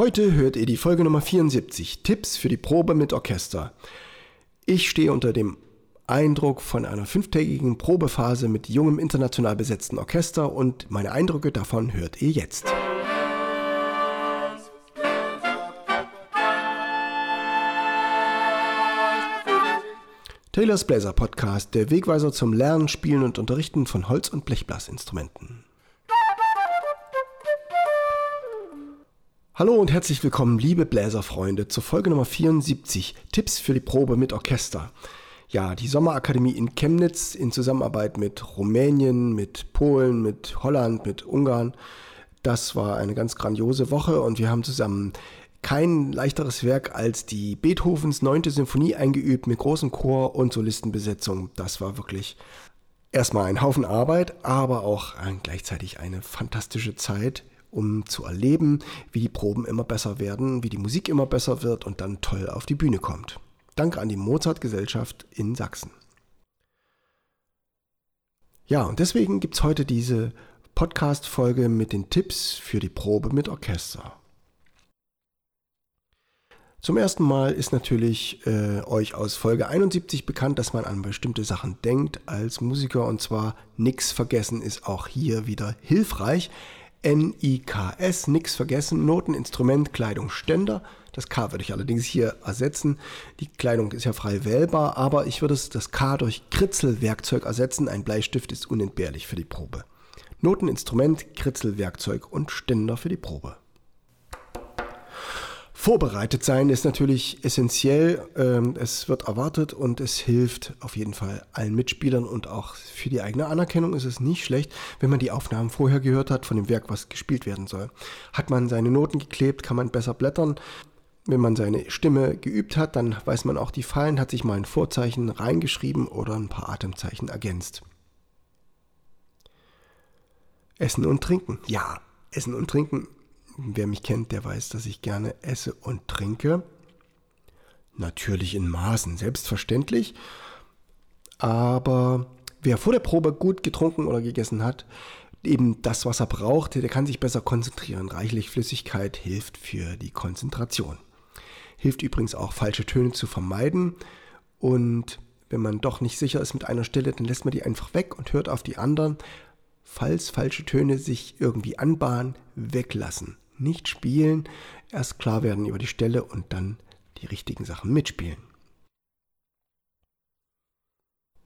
Heute hört ihr die Folge Nummer 74, Tipps für die Probe mit Orchester. Ich stehe unter dem Eindruck von einer fünftägigen Probephase mit jungem international besetzten Orchester und meine Eindrücke davon hört ihr jetzt. Taylors Bläser Podcast, der Wegweiser zum Lernen, Spielen und Unterrichten von Holz- und Blechblasinstrumenten. Hallo und herzlich willkommen, liebe Bläserfreunde, zur Folge Nummer 74, Tipps für die Probe mit Orchester. Ja, die Sommerakademie in Chemnitz in Zusammenarbeit mit Rumänien, mit Polen, mit Holland, mit Ungarn. Das war eine ganz grandiose Woche und wir haben zusammen kein leichteres Werk als die Beethovens 9. Symphonie eingeübt mit großem Chor und Solistenbesetzung. Das war wirklich erstmal ein Haufen Arbeit, aber auch gleichzeitig eine fantastische Zeit, um zu erleben, wie die Proben immer besser werden, wie die Musik immer besser wird und dann toll auf die Bühne kommt. Danke an die Mozart-Gesellschaft in Sachsen. Ja, und deswegen gibt es heute diese Podcast-Folge mit den Tipps für die Probe mit Orchester. Zum ersten Mal ist natürlich äh, euch aus Folge 71 bekannt, dass man an bestimmte Sachen denkt als Musiker und zwar nichts vergessen ist auch hier wieder hilfreich. N-I-K-S, nix vergessen, Noten, Instrument, Kleidung, Ständer. Das K würde ich allerdings hier ersetzen. Die Kleidung ist ja frei wählbar, aber ich würde das K durch Kritzelwerkzeug ersetzen. Ein Bleistift ist unentbehrlich für die Probe. Noten, Instrument, Kritzelwerkzeug und Ständer für die Probe. Vorbereitet sein ist natürlich essentiell. Ähm, es wird erwartet und es hilft auf jeden Fall allen Mitspielern und auch für die eigene Anerkennung ist es nicht schlecht, wenn man die Aufnahmen vorher gehört hat von dem Werk, was gespielt werden soll. Hat man seine Noten geklebt, kann man besser blättern. Wenn man seine Stimme geübt hat, dann weiß man auch die Fallen, hat sich mal ein Vorzeichen reingeschrieben oder ein paar Atemzeichen ergänzt. Essen und Trinken. Ja, Essen und Trinken Wer mich kennt, der weiß, dass ich gerne esse und trinke. Natürlich in Maßen, selbstverständlich. Aber wer vor der Probe gut getrunken oder gegessen hat, eben das, was er braucht, der kann sich besser konzentrieren. Reichlich Flüssigkeit hilft für die Konzentration. Hilft übrigens auch, falsche Töne zu vermeiden. Und wenn man doch nicht sicher ist mit einer Stelle, dann lässt man die einfach weg und hört auf die anderen. Falls falsche Töne sich irgendwie anbahnen, weglassen nicht spielen, erst klar werden über die Stelle und dann die richtigen Sachen mitspielen.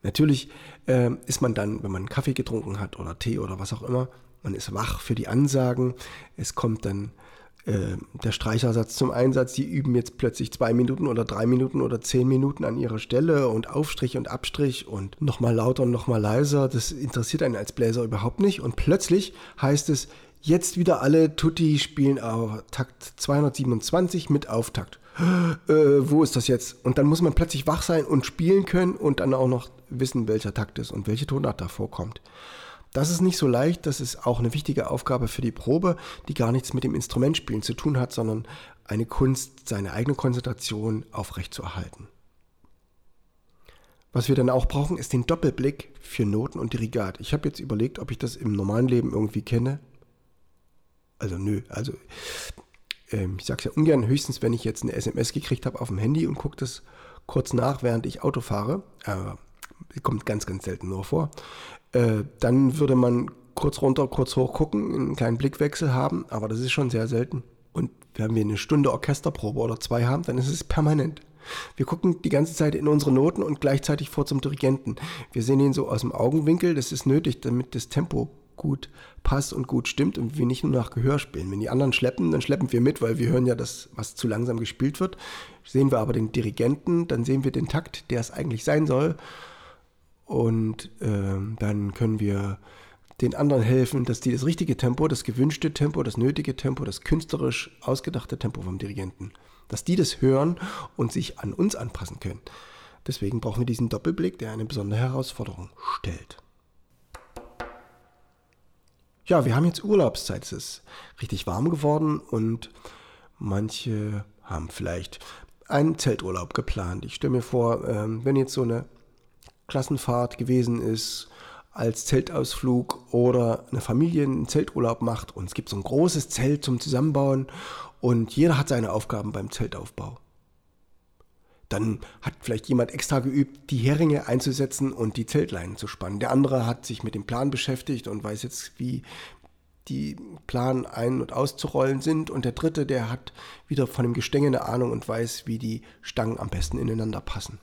Natürlich äh, ist man dann, wenn man Kaffee getrunken hat oder Tee oder was auch immer, man ist wach für die Ansagen. Es kommt dann äh, der Streichersatz zum Einsatz. Die üben jetzt plötzlich zwei Minuten oder drei Minuten oder zehn Minuten an ihrer Stelle und Aufstrich und Abstrich und nochmal lauter und nochmal leiser. Das interessiert einen als Bläser überhaupt nicht. Und plötzlich heißt es, Jetzt wieder alle Tutti spielen auf Takt 227 mit Auftakt. Äh, wo ist das jetzt? Und dann muss man plötzlich wach sein und spielen können und dann auch noch wissen, welcher Takt ist und welche Tonart da vorkommt. Das ist nicht so leicht, das ist auch eine wichtige Aufgabe für die Probe, die gar nichts mit dem Instrumentspielen zu tun hat, sondern eine Kunst, seine eigene Konzentration aufrechtzuerhalten. Was wir dann auch brauchen, ist den Doppelblick für Noten und Dirigat. Ich habe jetzt überlegt, ob ich das im normalen Leben irgendwie kenne. Also nö, also ähm, ich sage es ja ungern, höchstens wenn ich jetzt eine SMS gekriegt habe auf dem Handy und gucke das kurz nach, während ich Auto fahre. Äh, kommt ganz, ganz selten nur vor. Äh, dann würde man kurz runter, kurz hoch gucken, einen kleinen Blickwechsel haben, aber das ist schon sehr selten. Und wenn wir eine Stunde Orchesterprobe oder zwei haben, dann ist es permanent. Wir gucken die ganze Zeit in unsere Noten und gleichzeitig vor zum Dirigenten. Wir sehen ihn so aus dem Augenwinkel, das ist nötig, damit das Tempo gut passt und gut stimmt und wir nicht nur nach Gehör spielen. Wenn die anderen schleppen, dann schleppen wir mit, weil wir hören ja das, was zu langsam gespielt wird. Sehen wir aber den Dirigenten, dann sehen wir den Takt, der es eigentlich sein soll. Und äh, dann können wir den anderen helfen, dass die das richtige Tempo, das gewünschte Tempo, das nötige Tempo, das künstlerisch ausgedachte Tempo vom Dirigenten, dass die das hören und sich an uns anpassen können. Deswegen brauchen wir diesen Doppelblick, der eine besondere Herausforderung stellt. Ja, wir haben jetzt Urlaubszeit. Es ist richtig warm geworden und manche haben vielleicht einen Zelturlaub geplant. Ich stelle mir vor, ähm, wenn jetzt so eine Klassenfahrt gewesen ist, als Zeltausflug oder eine Familie einen Zelturlaub macht und es gibt so ein großes Zelt zum Zusammenbauen und jeder hat seine Aufgaben beim Zeltaufbau. Dann hat vielleicht jemand extra geübt, die Heringe einzusetzen und die Zeltleinen zu spannen. Der andere hat sich mit dem Plan beschäftigt und weiß jetzt, wie die Plan ein- und auszurollen sind. Und der dritte, der hat wieder von dem Gestänge eine Ahnung und weiß, wie die Stangen am besten ineinander passen.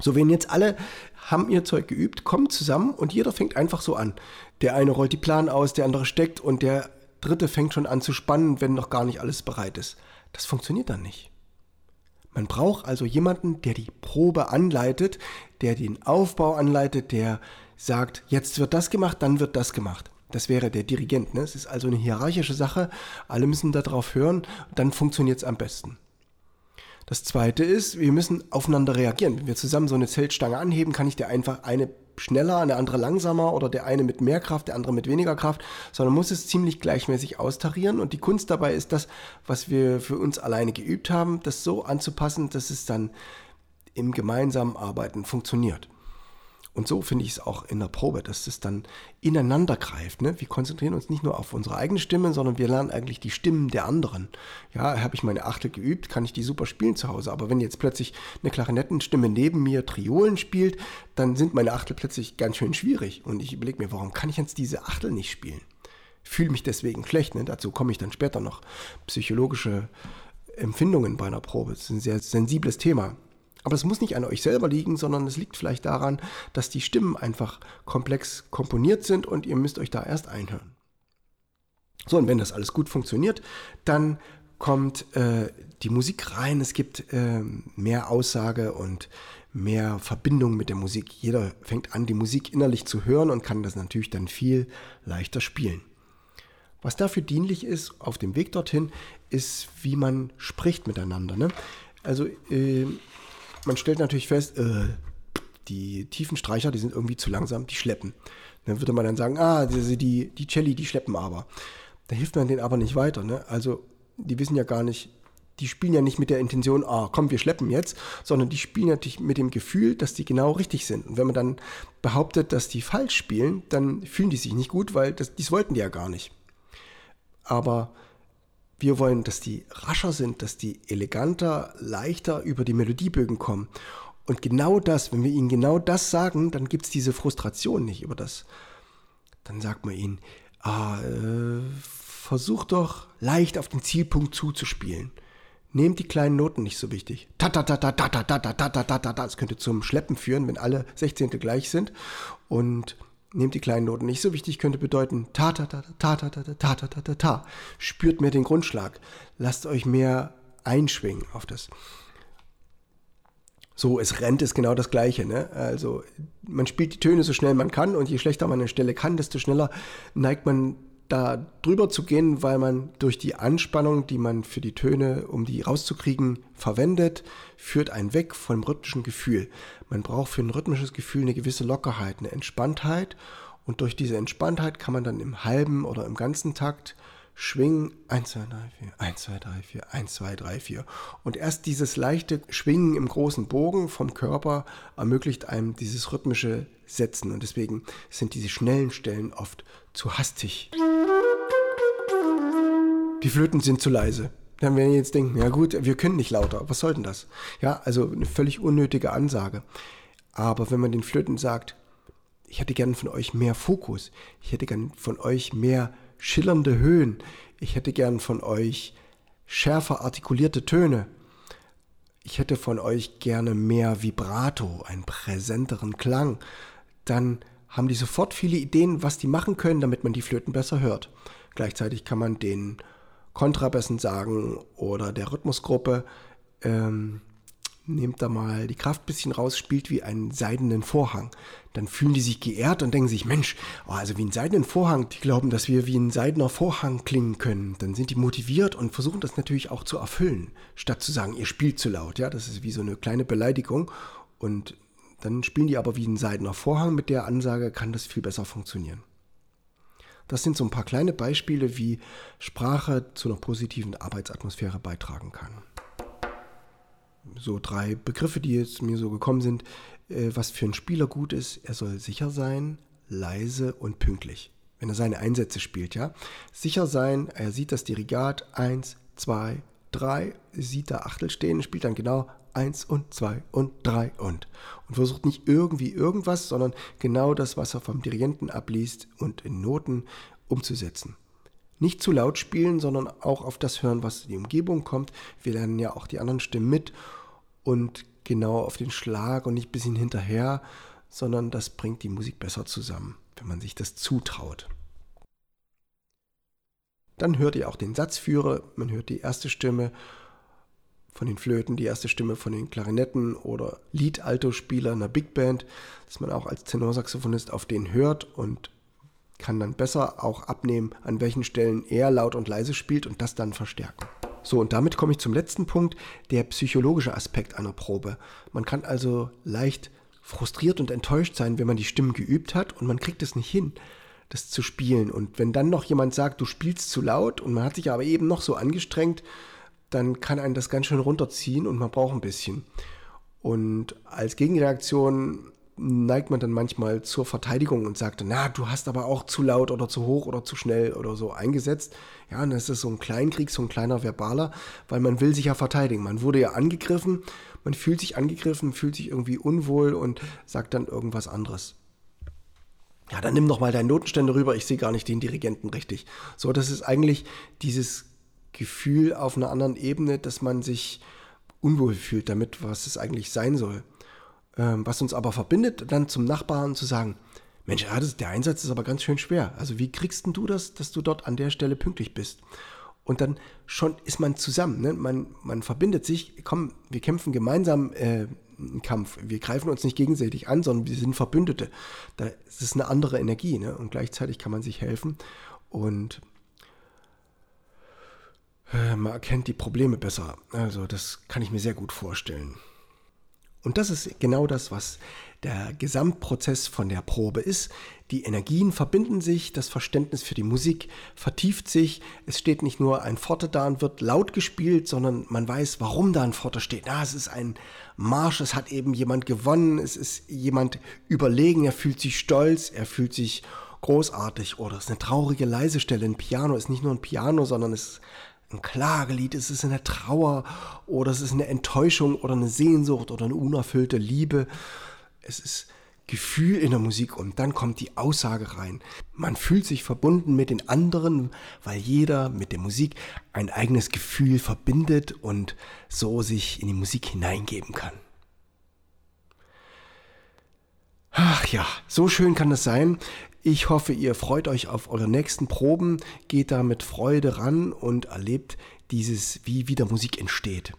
So, wenn jetzt alle haben ihr Zeug geübt, kommen zusammen und jeder fängt einfach so an. Der eine rollt die Plan aus, der andere steckt und der dritte fängt schon an zu spannen, wenn noch gar nicht alles bereit ist. Das funktioniert dann nicht. Man braucht also jemanden, der die Probe anleitet, der den Aufbau anleitet, der sagt, jetzt wird das gemacht, dann wird das gemacht. Das wäre der Dirigent. Ne? Es ist also eine hierarchische Sache. Alle müssen darauf hören, dann funktioniert es am besten. Das zweite ist, wir müssen aufeinander reagieren. Wenn wir zusammen so eine Zeltstange anheben, kann ich der einfach eine schneller, eine andere langsamer oder der eine mit mehr Kraft, der andere mit weniger Kraft, sondern muss es ziemlich gleichmäßig austarieren. Und die Kunst dabei ist das, was wir für uns alleine geübt haben, das so anzupassen, dass es dann im gemeinsamen Arbeiten funktioniert. Und so finde ich es auch in der Probe, dass es dann ineinander greift. Ne? Wir konzentrieren uns nicht nur auf unsere eigene Stimme, sondern wir lernen eigentlich die Stimmen der anderen. Ja, habe ich meine Achtel geübt, kann ich die super spielen zu Hause. Aber wenn jetzt plötzlich eine Klarinettenstimme neben mir Triolen spielt, dann sind meine Achtel plötzlich ganz schön schwierig. Und ich überlege mir, warum kann ich jetzt diese Achtel nicht spielen? Fühle mich deswegen schlecht. Ne? Dazu komme ich dann später noch. Psychologische Empfindungen bei einer Probe. Das ist ein sehr sensibles Thema. Aber es muss nicht an euch selber liegen, sondern es liegt vielleicht daran, dass die Stimmen einfach komplex komponiert sind und ihr müsst euch da erst einhören. So, und wenn das alles gut funktioniert, dann kommt äh, die Musik rein. Es gibt äh, mehr Aussage und mehr Verbindung mit der Musik. Jeder fängt an, die Musik innerlich zu hören und kann das natürlich dann viel leichter spielen. Was dafür dienlich ist auf dem Weg dorthin, ist, wie man spricht miteinander. Ne? Also äh, man stellt natürlich fest, äh, die tiefen Streicher, die sind irgendwie zu langsam, die schleppen. Dann würde man dann sagen, ah, die, die, die Celli, die schleppen aber. Da hilft man denen aber nicht weiter. Ne? Also die wissen ja gar nicht, die spielen ja nicht mit der Intention, ah, komm, wir schleppen jetzt, sondern die spielen natürlich mit dem Gefühl, dass die genau richtig sind. Und wenn man dann behauptet, dass die falsch spielen, dann fühlen die sich nicht gut, weil das, dies wollten die ja gar nicht. Aber wir wollen, dass die rascher sind, dass die eleganter, leichter über die Melodiebögen kommen. Und genau das, wenn wir ihnen genau das sagen, dann gibt es diese Frustration nicht über das. Dann sagt man ihnen, ah, äh, versuch doch leicht auf den Zielpunkt zuzuspielen. Nehmt die kleinen Noten nicht so wichtig. Ta ta ta ta ta ta ta ta ta ta ta. Das könnte zum Schleppen führen, wenn alle Sechzehntel gleich sind. Und Nehmt die kleinen Noten nicht so wichtig, könnte bedeuten ta ta ta ta ta ta ta ta ta ta ta ta. Spürt mehr den Grundschlag. Lasst euch mehr einschwingen auf das. So, es rennt ist genau das Gleiche. Ne? Also man spielt die Töne so schnell man kann und je schlechter man eine Stelle kann, desto schneller neigt man da drüber zu gehen, weil man durch die Anspannung, die man für die Töne, um die rauszukriegen, verwendet, führt einen weg vom rhythmischen Gefühl. Man braucht für ein rhythmisches Gefühl eine gewisse Lockerheit, eine Entspanntheit und durch diese Entspanntheit kann man dann im halben oder im ganzen Takt schwingen 1, 2, 3, 4, 1, 2, 3, 4, 1, 2, 3, 4. Und erst dieses leichte Schwingen im großen Bogen vom Körper ermöglicht einem dieses rhythmische Setzen. Und deswegen sind diese schnellen Stellen oft zu hastig. Die Flöten sind zu leise. Dann werden jetzt denken, ja gut, wir können nicht lauter. Was soll denn das? Ja, also eine völlig unnötige Ansage. Aber wenn man den Flöten sagt, ich hätte gern von euch mehr Fokus, ich hätte gern von euch mehr schillernde Höhen, ich hätte gern von euch schärfer artikulierte Töne, ich hätte von euch gerne mehr Vibrato, einen präsenteren Klang, dann haben die sofort viele Ideen, was die machen können, damit man die Flöten besser hört. Gleichzeitig kann man den Kontrabässen sagen oder der Rhythmusgruppe, ähm, nehmt da mal die Kraft ein bisschen raus, spielt wie einen seidenen Vorhang. Dann fühlen die sich geehrt und denken sich, Mensch, oh, also wie einen seidenen Vorhang, die glauben, dass wir wie ein seidener Vorhang klingen können. Dann sind die motiviert und versuchen das natürlich auch zu erfüllen, statt zu sagen, ihr spielt zu laut. Ja, das ist wie so eine kleine Beleidigung. Und dann spielen die aber wie ein seidener Vorhang. Mit der Ansage kann das viel besser funktionieren. Das sind so ein paar kleine Beispiele, wie Sprache zu einer positiven Arbeitsatmosphäre beitragen kann. so drei Begriffe, die jetzt mir so gekommen sind, äh, was für einen Spieler gut ist. Er soll sicher sein, leise und pünktlich. Wenn er seine Einsätze spielt, ja. Sicher sein, er sieht das Dirigat, eins, zwei, drei, sieht da Achtel stehen, spielt dann genau eins und zwei und drei und. Und versucht nicht irgendwie irgendwas, sondern genau das, was er vom Dirigenten abliest und in Noten umzusetzen. Nicht zu laut spielen, sondern auch auf das hören, was in die Umgebung kommt. Wir lernen ja auch die anderen Stimmen mit und genau auf den Schlag und nicht ein bisschen hinterher, sondern das bringt die Musik besser zusammen, wenn man sich das zutraut. Dann hört ihr auch den Satzführer, man hört die erste Stimme von den Flöten, die erste Stimme von den Klarinetten oder Lied-Alto-Spieler einer Big Band, dass man auch als Tenorsaxophonist auf den hört und kann dann besser auch abnehmen, an welchen Stellen er laut und leise spielt und das dann verstärken. So, und damit komme ich zum letzten Punkt, der psychologische Aspekt einer Probe. Man kann also leicht frustriert und enttäuscht sein, wenn man die Stimmen geübt hat und man kriegt es nicht hin, das zu spielen. Und wenn dann noch jemand sagt, du spielst zu laut und man hat sich aber eben noch so angestrengt, dann kann einen das ganz schön runterziehen und man braucht ein bisschen. Und als Gegenreaktion neigt man dann manchmal zur Verteidigung und sagt, na, du hast aber auch zu laut oder zu hoch oder zu schnell oder so eingesetzt. Ja, und das ist so ein Kleinkrieg, so ein kleiner Verbaler, weil man will sich ja verteidigen. Man wurde ja angegriffen, man fühlt sich angegriffen, fühlt sich irgendwie unwohl und sagt dann irgendwas anderes. Ja, dann nimm doch mal deinen Notenständer rüber, ich sehe gar nicht den Dirigenten richtig. So, das ist eigentlich dieses Gefühl auf einer anderen Ebene, dass man sich unwohl fühlt damit, was es eigentlich sein soll. Ähm, was uns aber verbindet, dann zum Nachbarn zu sagen, Mensch, ja, das, der Einsatz ist aber ganz schön schwer. Also wie kriegst du das, dass du dort an der Stelle pünktlich bist? Und dann schon ist man zusammen. Ne? Man, man verbindet sich, komm, wir kämpfen gemeinsam äh, einen Kampf. Wir greifen uns nicht gegenseitig an, sondern wir sind Verbündete. Da ist es eine andere Energie. Ne? Und gleichzeitig kann man sich helfen. Und äh, man erkennt die Probleme besser. Also das kann ich mir sehr gut vorstellen. Und das ist genau das, was der Gesamtprozess von der Probe ist. Die Energien verbinden sich, das Verständnis für die Musik vertieft sich. Es steht nicht nur ein Forte da und wird laut gespielt, sondern man weiß, warum da ein Forte steht. Na, es ist ein Marsch, es hat eben jemand gewonnen, es ist jemand überlegen, er fühlt sich stolz, er fühlt sich großartig oder es ist eine traurige leise Stelle. Ein Piano ist nicht nur ein Piano, sondern es ist ein Klagelied, es ist eine Trauer oder es ist eine Enttäuschung oder eine Sehnsucht oder eine unerfüllte Liebe. Es ist Gefühl in der Musik und dann kommt die Aussage rein. Man fühlt sich verbunden mit den anderen, weil jeder mit der Musik ein eigenes Gefühl verbindet und so sich in die Musik hineingeben kann. Ach ja, so schön kann das sein. Ich hoffe, ihr freut euch auf eure nächsten Proben, geht da mit Freude ran und erlebt dieses, wie wieder Musik entsteht.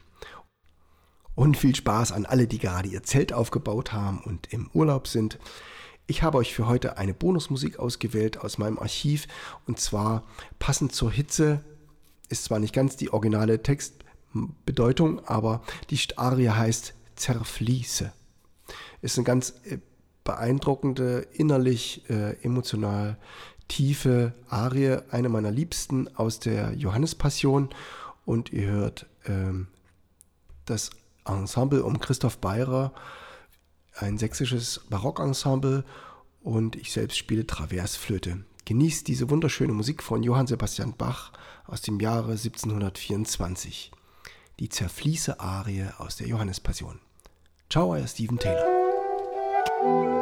Und viel Spaß an alle, die gerade ihr Zelt aufgebaut haben und im Urlaub sind. Ich habe euch für heute eine Bonusmusik ausgewählt aus meinem Archiv und zwar passend zur Hitze. Ist zwar nicht ganz die originale Textbedeutung, aber die Arie heißt Zerfließe. Ist eine ganz äh, beeindruckende, innerlich äh, emotional tiefe Arie, eine meiner liebsten aus der Johannespassion. Und ihr hört ähm, das Ensemble um Christoph Beirer, ein sächsisches Barockensemble und ich selbst spiele Traversflöte. Genießt diese wunderschöne Musik von Johann Sebastian Bach aus dem Jahre 1724. Die Zerfließe Arie aus der Johannespassion. Ciao, euer Steven Taylor. Thank you.